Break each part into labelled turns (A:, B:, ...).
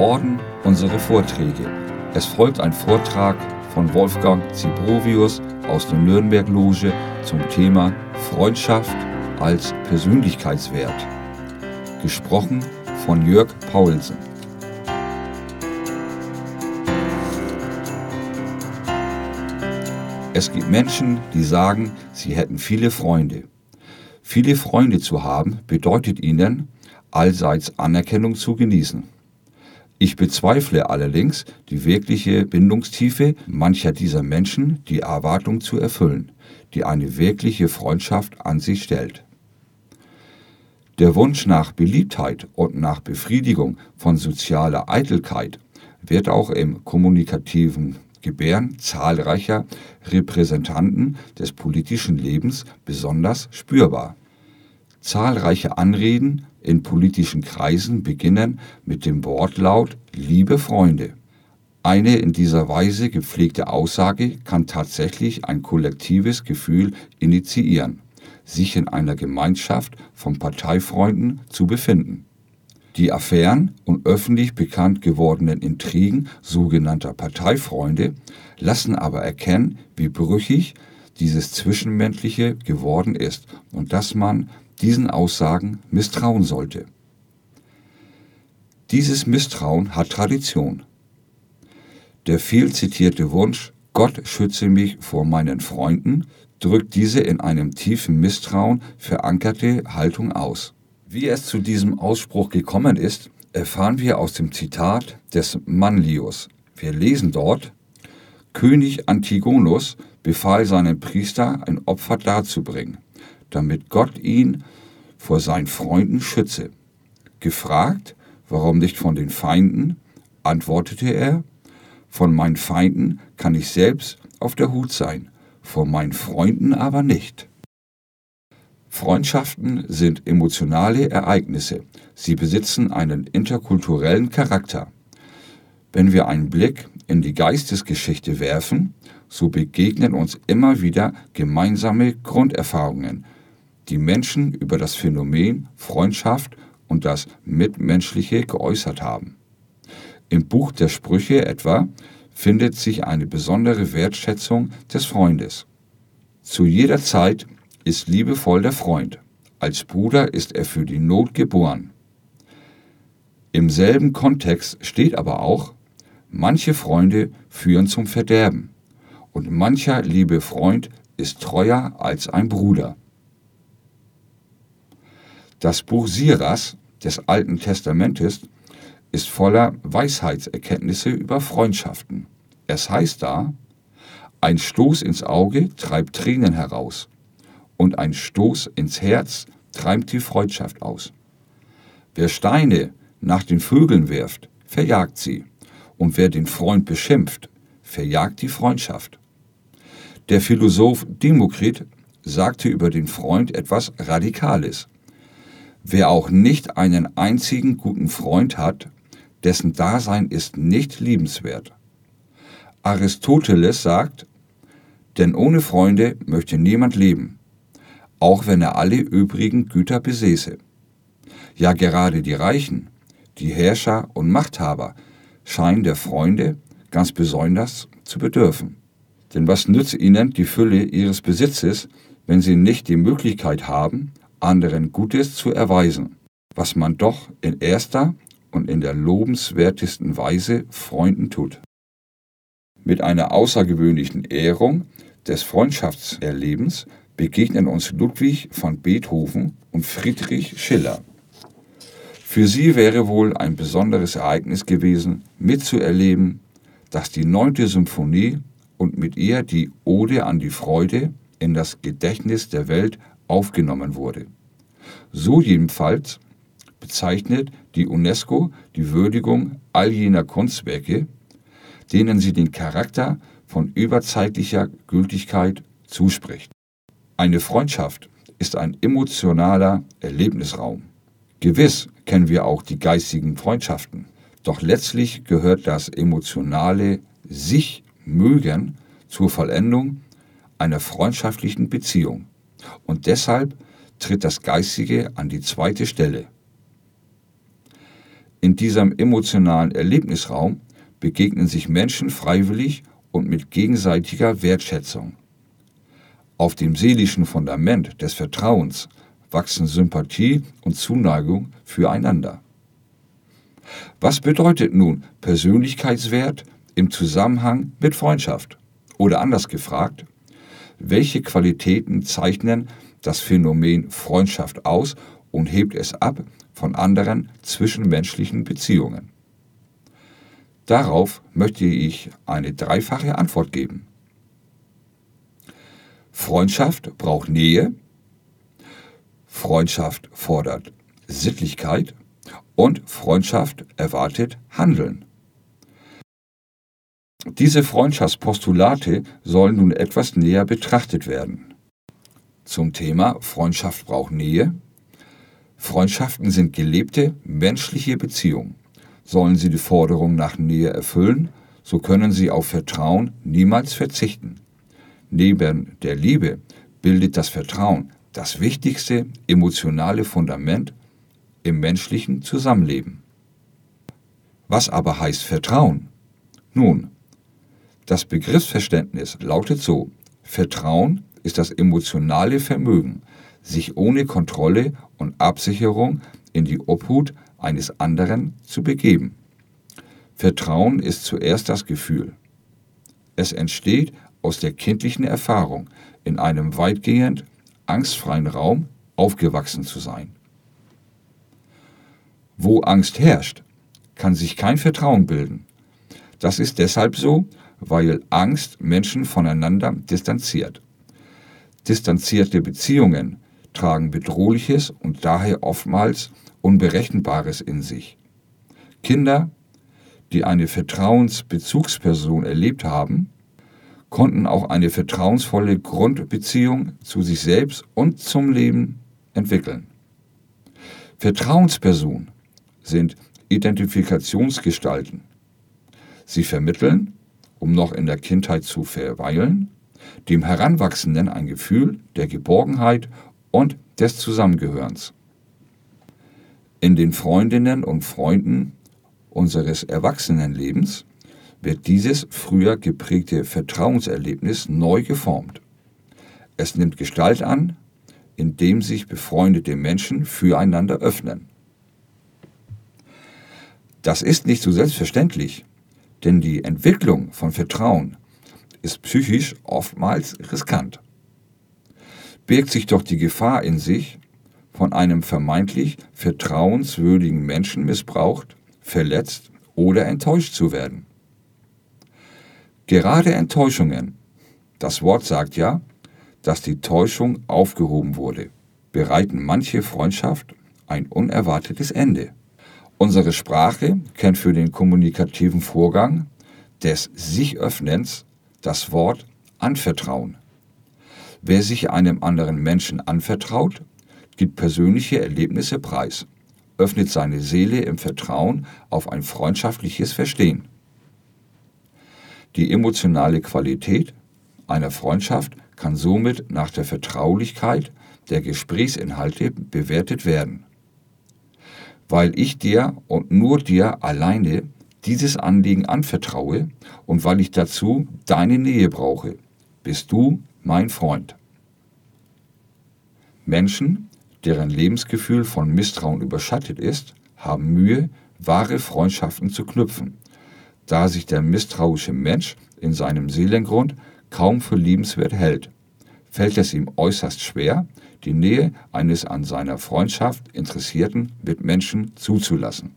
A: Orden, unsere Vorträge. Es folgt ein Vortrag von Wolfgang Zibrovius aus der Nürnberg-Loge zum Thema Freundschaft als Persönlichkeitswert. Gesprochen von Jörg Paulsen. Es gibt Menschen, die sagen, sie hätten viele Freunde. Viele Freunde zu haben bedeutet ihnen, allseits Anerkennung zu genießen. Ich bezweifle allerdings die wirkliche Bindungstiefe mancher dieser Menschen, die Erwartung zu erfüllen, die eine wirkliche Freundschaft an sich stellt. Der Wunsch nach Beliebtheit und nach Befriedigung von sozialer Eitelkeit wird auch im kommunikativen Gebären zahlreicher Repräsentanten des politischen Lebens besonders spürbar. Zahlreiche Anreden in politischen Kreisen beginnen mit dem Wortlaut Liebe Freunde. Eine in dieser Weise gepflegte Aussage kann tatsächlich ein kollektives Gefühl initiieren, sich in einer Gemeinschaft von Parteifreunden zu befinden. Die Affären und öffentlich bekannt gewordenen Intrigen sogenannter Parteifreunde lassen aber erkennen, wie brüchig dieses Zwischenmenschliche geworden ist und dass man diesen Aussagen misstrauen sollte. Dieses Misstrauen hat Tradition. Der viel zitierte Wunsch, Gott schütze mich vor meinen Freunden, drückt diese in einem tiefen Misstrauen verankerte Haltung aus. Wie es zu diesem Ausspruch gekommen ist, erfahren wir aus dem Zitat des Manlius. Wir lesen dort, König Antigonus befahl seinem Priester, ein Opfer darzubringen, damit Gott ihn vor seinen Freunden schütze. Gefragt, warum nicht von den Feinden, antwortete er, von meinen Feinden kann ich selbst auf der Hut sein, von meinen Freunden aber nicht. Freundschaften sind emotionale Ereignisse. Sie besitzen einen interkulturellen Charakter. Wenn wir einen Blick in die Geistesgeschichte werfen, so begegnen uns immer wieder gemeinsame Grunderfahrungen, die Menschen über das Phänomen Freundschaft und das Mitmenschliche geäußert haben. Im Buch der Sprüche etwa findet sich eine besondere Wertschätzung des Freundes. Zu jeder Zeit ist liebevoll der Freund. Als Bruder ist er für die Not geboren. Im selben Kontext steht aber auch, manche Freunde führen zum Verderben und mancher liebe Freund ist treuer als ein Bruder. Das Buch Siras des Alten Testamentes ist voller Weisheitserkenntnisse über Freundschaften. Es heißt da, ein Stoß ins Auge treibt Tränen heraus und ein Stoß ins Herz treibt die Freundschaft aus. Wer Steine nach den Vögeln wirft, verjagt sie, und wer den Freund beschimpft, verjagt die Freundschaft. Der Philosoph Demokrit sagte über den Freund etwas Radikales. Wer auch nicht einen einzigen guten Freund hat, dessen Dasein ist nicht liebenswert. Aristoteles sagt, denn ohne Freunde möchte niemand leben auch wenn er alle übrigen Güter besäße. Ja gerade die Reichen, die Herrscher und Machthaber scheinen der Freunde ganz besonders zu bedürfen. Denn was nützt ihnen die Fülle ihres Besitzes, wenn sie nicht die Möglichkeit haben, anderen Gutes zu erweisen, was man doch in erster und in der lobenswertesten Weise Freunden tut. Mit einer außergewöhnlichen Ehrung des Freundschaftserlebens begegnen uns Ludwig van Beethoven und Friedrich Schiller. Für sie wäre wohl ein besonderes Ereignis gewesen, mitzuerleben, dass die neunte Symphonie und mit ihr die Ode an die Freude in das Gedächtnis der Welt aufgenommen wurde. So jedenfalls bezeichnet die UNESCO die Würdigung all jener Kunstwerke, denen sie den Charakter von überzeitlicher Gültigkeit zuspricht. Eine Freundschaft ist ein emotionaler Erlebnisraum. Gewiss kennen wir auch die geistigen Freundschaften, doch letztlich gehört das emotionale sich mögen zur Vollendung einer freundschaftlichen Beziehung und deshalb tritt das Geistige an die zweite Stelle. In diesem emotionalen Erlebnisraum begegnen sich Menschen freiwillig und mit gegenseitiger Wertschätzung. Auf dem seelischen Fundament des Vertrauens wachsen Sympathie und Zuneigung füreinander. Was bedeutet nun Persönlichkeitswert im Zusammenhang mit Freundschaft? Oder anders gefragt, welche Qualitäten zeichnen das Phänomen Freundschaft aus und hebt es ab von anderen zwischenmenschlichen Beziehungen? Darauf möchte ich eine dreifache Antwort geben. Freundschaft braucht Nähe, Freundschaft fordert Sittlichkeit und Freundschaft erwartet Handeln. Diese Freundschaftspostulate sollen nun etwas näher betrachtet werden. Zum Thema Freundschaft braucht Nähe. Freundschaften sind gelebte menschliche Beziehungen. Sollen sie die Forderung nach Nähe erfüllen, so können sie auf Vertrauen niemals verzichten. Neben der Liebe bildet das Vertrauen das wichtigste emotionale Fundament im menschlichen Zusammenleben. Was aber heißt Vertrauen? Nun, das Begriffsverständnis lautet so, Vertrauen ist das emotionale Vermögen, sich ohne Kontrolle und Absicherung in die Obhut eines anderen zu begeben. Vertrauen ist zuerst das Gefühl. Es entsteht aus der kindlichen Erfahrung, in einem weitgehend angstfreien Raum aufgewachsen zu sein. Wo Angst herrscht, kann sich kein Vertrauen bilden. Das ist deshalb so, weil Angst Menschen voneinander distanziert. Distanzierte Beziehungen tragen Bedrohliches und daher oftmals Unberechenbares in sich. Kinder, die eine Vertrauensbezugsperson erlebt haben, konnten auch eine vertrauensvolle Grundbeziehung zu sich selbst und zum Leben entwickeln. Vertrauenspersonen sind Identifikationsgestalten. Sie vermitteln, um noch in der Kindheit zu verweilen, dem Heranwachsenden ein Gefühl der Geborgenheit und des Zusammengehörens. In den Freundinnen und Freunden unseres Erwachsenenlebens wird dieses früher geprägte Vertrauenserlebnis neu geformt. Es nimmt Gestalt an, indem sich befreundete Menschen füreinander öffnen. Das ist nicht so selbstverständlich, denn die Entwicklung von Vertrauen ist psychisch oftmals riskant. Birgt sich doch die Gefahr in sich, von einem vermeintlich vertrauenswürdigen Menschen missbraucht, verletzt oder enttäuscht zu werden. Gerade Enttäuschungen, das Wort sagt ja, dass die Täuschung aufgehoben wurde, bereiten manche Freundschaft ein unerwartetes Ende. Unsere Sprache kennt für den kommunikativen Vorgang des Sich-Öffnens das Wort Anvertrauen. Wer sich einem anderen Menschen anvertraut, gibt persönliche Erlebnisse preis, öffnet seine Seele im Vertrauen auf ein freundschaftliches Verstehen. Die emotionale Qualität einer Freundschaft kann somit nach der Vertraulichkeit der Gesprächsinhalte bewertet werden. Weil ich dir und nur dir alleine dieses Anliegen anvertraue und weil ich dazu deine Nähe brauche, bist du mein Freund. Menschen, deren Lebensgefühl von Misstrauen überschattet ist, haben Mühe, wahre Freundschaften zu knüpfen. Da sich der misstrauische Mensch in seinem Seelengrund kaum für liebenswert hält, fällt es ihm äußerst schwer, die Nähe eines an seiner Freundschaft interessierten Mitmenschen zuzulassen.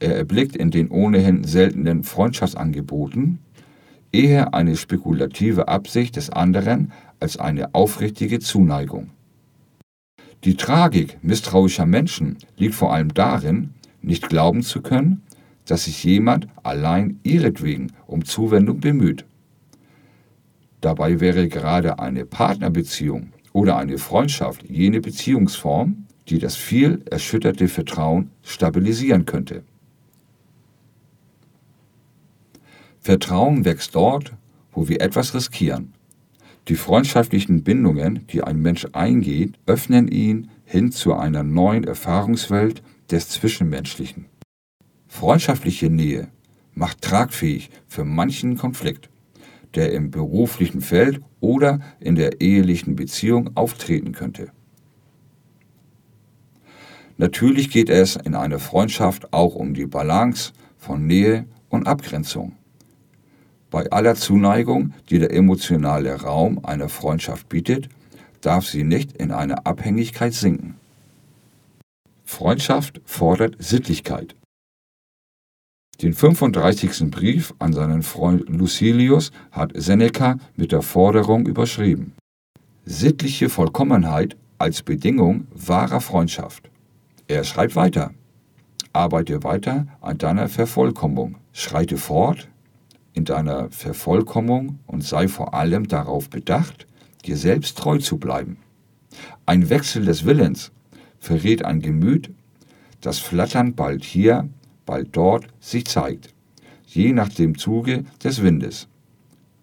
A: Er erblickt in den ohnehin seltenen Freundschaftsangeboten eher eine spekulative Absicht des anderen als eine aufrichtige Zuneigung. Die Tragik misstrauischer Menschen liegt vor allem darin, nicht glauben zu können, dass sich jemand allein ihretwegen um Zuwendung bemüht. Dabei wäre gerade eine Partnerbeziehung oder eine Freundschaft jene Beziehungsform, die das viel erschütterte Vertrauen stabilisieren könnte. Vertrauen wächst dort, wo wir etwas riskieren. Die freundschaftlichen Bindungen, die ein Mensch eingeht, öffnen ihn hin zu einer neuen Erfahrungswelt des Zwischenmenschlichen. Freundschaftliche Nähe macht tragfähig für manchen Konflikt, der im beruflichen Feld oder in der ehelichen Beziehung auftreten könnte. Natürlich geht es in einer Freundschaft auch um die Balance von Nähe und Abgrenzung. Bei aller Zuneigung, die der emotionale Raum einer Freundschaft bietet, darf sie nicht in eine Abhängigkeit sinken. Freundschaft fordert Sittlichkeit. Den 35. Brief an seinen Freund Lucilius hat Seneca mit der Forderung überschrieben. Sittliche Vollkommenheit als Bedingung wahrer Freundschaft. Er schreibt weiter. Arbeite weiter an deiner Vervollkommnung. Schreite fort in deiner Vervollkommnung und sei vor allem darauf bedacht, dir selbst treu zu bleiben. Ein Wechsel des Willens verrät ein Gemüt, das flatternd bald hier, bald dort sich zeigt, je nach dem Zuge des Windes.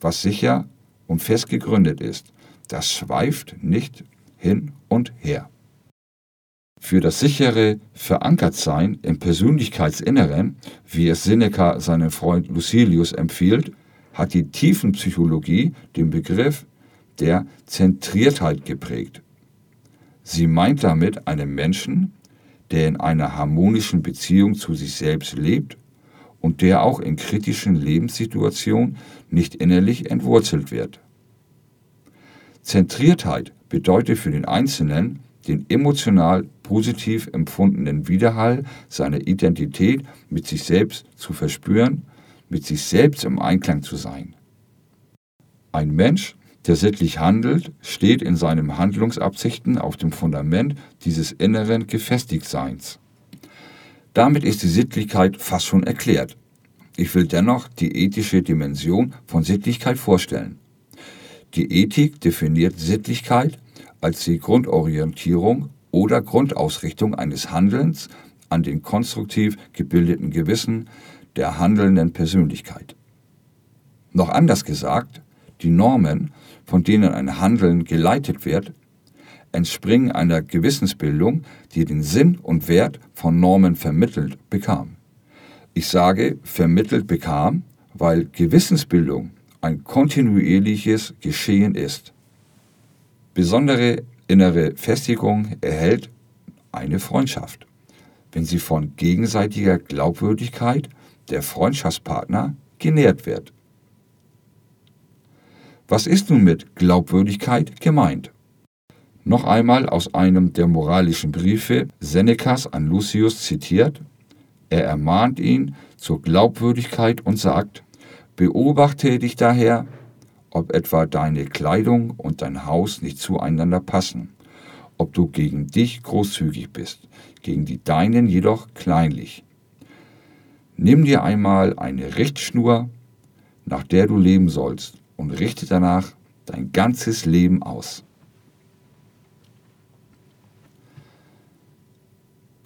A: Was sicher und fest gegründet ist, das schweift nicht hin und her. Für das sichere Verankertsein im Persönlichkeitsinneren, wie es Seneca seinem Freund Lucilius empfiehlt, hat die Tiefenpsychologie den Begriff der Zentriertheit geprägt. Sie meint damit einen Menschen, der in einer harmonischen Beziehung zu sich selbst lebt und der auch in kritischen Lebenssituationen nicht innerlich entwurzelt wird. Zentriertheit bedeutet für den Einzelnen, den emotional positiv empfundenen Widerhall seiner Identität mit sich selbst zu verspüren, mit sich selbst im Einklang zu sein. Ein Mensch, der sittlich handelt, steht in seinen Handlungsabsichten auf dem Fundament dieses inneren Gefestigtseins. Damit ist die Sittlichkeit fast schon erklärt. Ich will dennoch die ethische Dimension von Sittlichkeit vorstellen. Die Ethik definiert Sittlichkeit als die Grundorientierung oder Grundausrichtung eines Handelns an den konstruktiv gebildeten Gewissen der handelnden Persönlichkeit. Noch anders gesagt, die Normen, von denen ein Handeln geleitet wird, entspringen einer Gewissensbildung, die den Sinn und Wert von Normen vermittelt bekam. Ich sage vermittelt bekam, weil Gewissensbildung ein kontinuierliches Geschehen ist. Besondere innere Festigung erhält eine Freundschaft, wenn sie von gegenseitiger Glaubwürdigkeit der Freundschaftspartner genährt wird. Was ist nun mit Glaubwürdigkeit gemeint? Noch einmal aus einem der moralischen Briefe Senecas an Lucius zitiert, er ermahnt ihn zur Glaubwürdigkeit und sagt, beobachte dich daher, ob etwa deine Kleidung und dein Haus nicht zueinander passen, ob du gegen dich großzügig bist, gegen die deinen jedoch kleinlich. Nimm dir einmal eine Richtschnur, nach der du leben sollst, und richte danach dein ganzes Leben aus.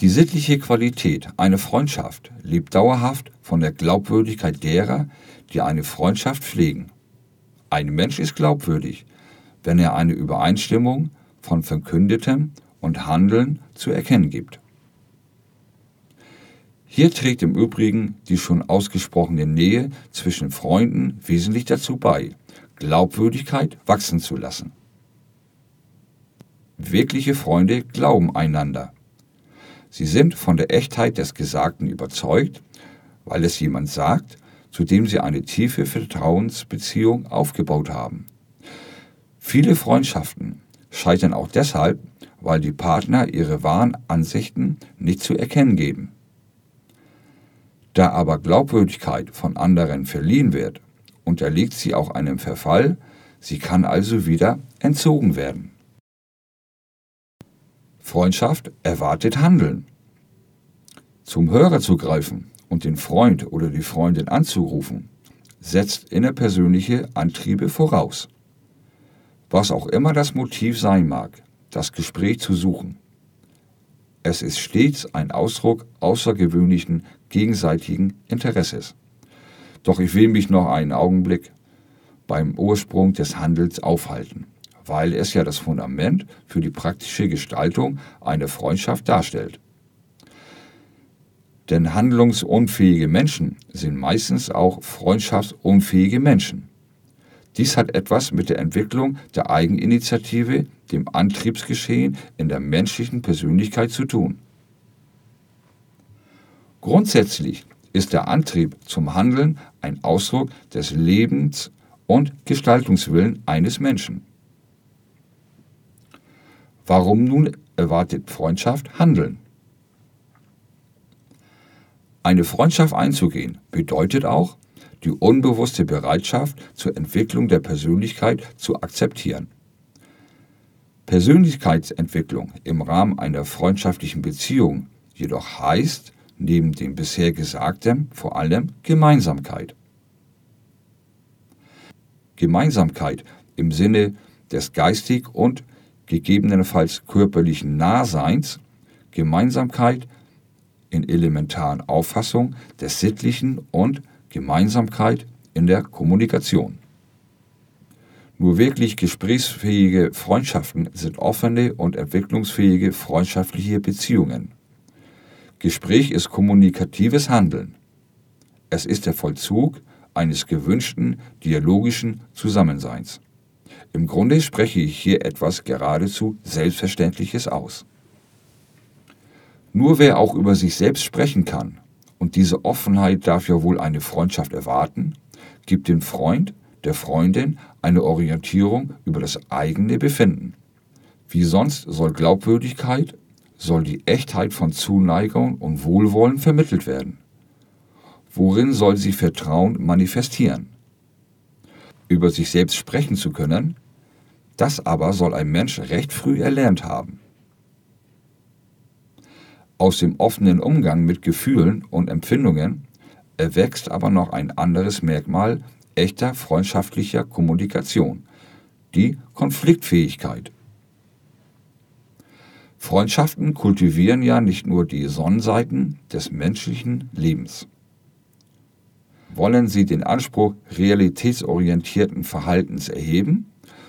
A: Die sittliche Qualität einer Freundschaft lebt dauerhaft von der Glaubwürdigkeit derer, die eine Freundschaft pflegen. Ein Mensch ist glaubwürdig, wenn er eine Übereinstimmung von Verkündetem und Handeln zu erkennen gibt. Hier trägt im Übrigen die schon ausgesprochene Nähe zwischen Freunden wesentlich dazu bei, Glaubwürdigkeit wachsen zu lassen. Wirkliche Freunde glauben einander. Sie sind von der Echtheit des Gesagten überzeugt, weil es jemand sagt, zu dem sie eine tiefe Vertrauensbeziehung aufgebaut haben. Viele Freundschaften scheitern auch deshalb, weil die Partner ihre wahren Ansichten nicht zu erkennen geben. Da aber Glaubwürdigkeit von anderen verliehen wird, unterliegt sie auch einem Verfall, sie kann also wieder entzogen werden. Freundschaft erwartet Handeln. Zum Hörer zu greifen und den Freund oder die Freundin anzurufen, setzt innerpersönliche Antriebe voraus. Was auch immer das Motiv sein mag, das Gespräch zu suchen. Es ist stets ein Ausdruck außergewöhnlichen gegenseitigen Interesses. Doch ich will mich noch einen Augenblick beim Ursprung des Handels aufhalten, weil es ja das Fundament für die praktische Gestaltung einer Freundschaft darstellt. Denn handlungsunfähige Menschen sind meistens auch freundschaftsunfähige Menschen. Dies hat etwas mit der Entwicklung der Eigeninitiative, dem Antriebsgeschehen in der menschlichen Persönlichkeit zu tun. Grundsätzlich ist der Antrieb zum Handeln ein Ausdruck des Lebens- und Gestaltungswillen eines Menschen. Warum nun erwartet Freundschaft Handeln? Eine Freundschaft einzugehen bedeutet auch, die unbewusste Bereitschaft zur Entwicklung der Persönlichkeit zu akzeptieren. Persönlichkeitsentwicklung im Rahmen einer freundschaftlichen Beziehung jedoch heißt, neben dem bisher Gesagten vor allem Gemeinsamkeit. Gemeinsamkeit im Sinne des geistig und gegebenenfalls körperlichen Nahseins, Gemeinsamkeit in elementaren Auffassung des Sittlichen und Gemeinsamkeit in der Kommunikation. Nur wirklich gesprächsfähige Freundschaften sind offene und entwicklungsfähige freundschaftliche Beziehungen. Gespräch ist kommunikatives Handeln. Es ist der Vollzug eines gewünschten dialogischen Zusammenseins. Im Grunde spreche ich hier etwas geradezu Selbstverständliches aus. Nur wer auch über sich selbst sprechen kann, und diese Offenheit darf ja wohl eine Freundschaft erwarten, gibt dem Freund, der Freundin eine Orientierung über das eigene Befinden. Wie sonst soll Glaubwürdigkeit, soll die Echtheit von Zuneigung und Wohlwollen vermittelt werden. Worin soll sie Vertrauen manifestieren? Über sich selbst sprechen zu können, das aber soll ein Mensch recht früh erlernt haben. Aus dem offenen Umgang mit Gefühlen und Empfindungen erwächst aber noch ein anderes Merkmal echter freundschaftlicher Kommunikation, die Konfliktfähigkeit. Freundschaften kultivieren ja nicht nur die Sonnenseiten des menschlichen Lebens. Wollen sie den Anspruch realitätsorientierten Verhaltens erheben,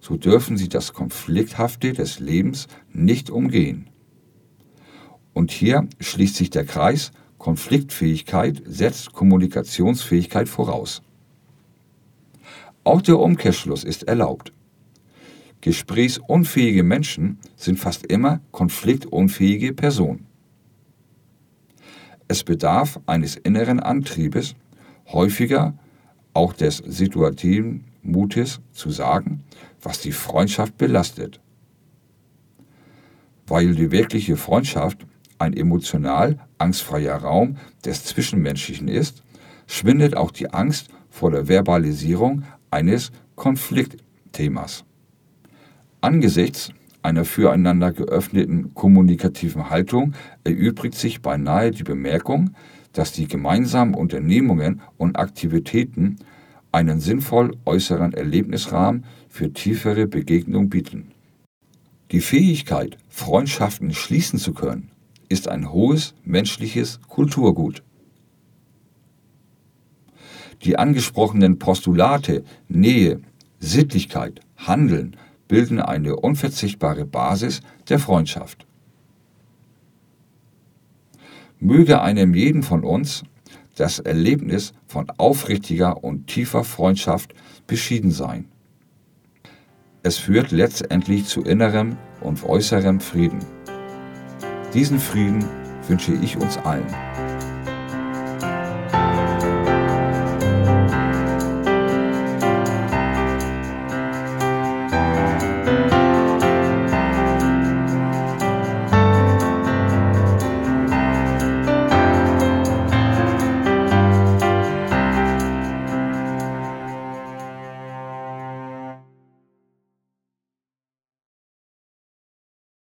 A: so dürfen sie das Konflikthafte des Lebens nicht umgehen. Und hier schließt sich der Kreis, Konfliktfähigkeit setzt Kommunikationsfähigkeit voraus. Auch der Umkehrschluss ist erlaubt. Gesprächsunfähige Menschen sind fast immer konfliktunfähige Personen. Es bedarf eines inneren Antriebes, häufiger auch des situativen Mutes zu sagen, was die Freundschaft belastet. Weil die wirkliche Freundschaft ein emotional angstfreier Raum des Zwischenmenschlichen ist, schwindet auch die Angst vor der Verbalisierung eines Konfliktthemas. Angesichts einer füreinander geöffneten kommunikativen Haltung erübrigt sich beinahe die Bemerkung, dass die gemeinsamen Unternehmungen und Aktivitäten einen sinnvoll äußeren Erlebnisrahmen für tiefere Begegnung bieten. Die Fähigkeit, Freundschaften schließen zu können, ist ein hohes menschliches Kulturgut. Die angesprochenen Postulate Nähe, Sittlichkeit, Handeln bilden eine unverzichtbare Basis der Freundschaft. Möge einem jeden von uns das Erlebnis von aufrichtiger und tiefer Freundschaft beschieden sein. Es führt letztendlich zu innerem und äußerem Frieden. Diesen Frieden wünsche ich uns allen.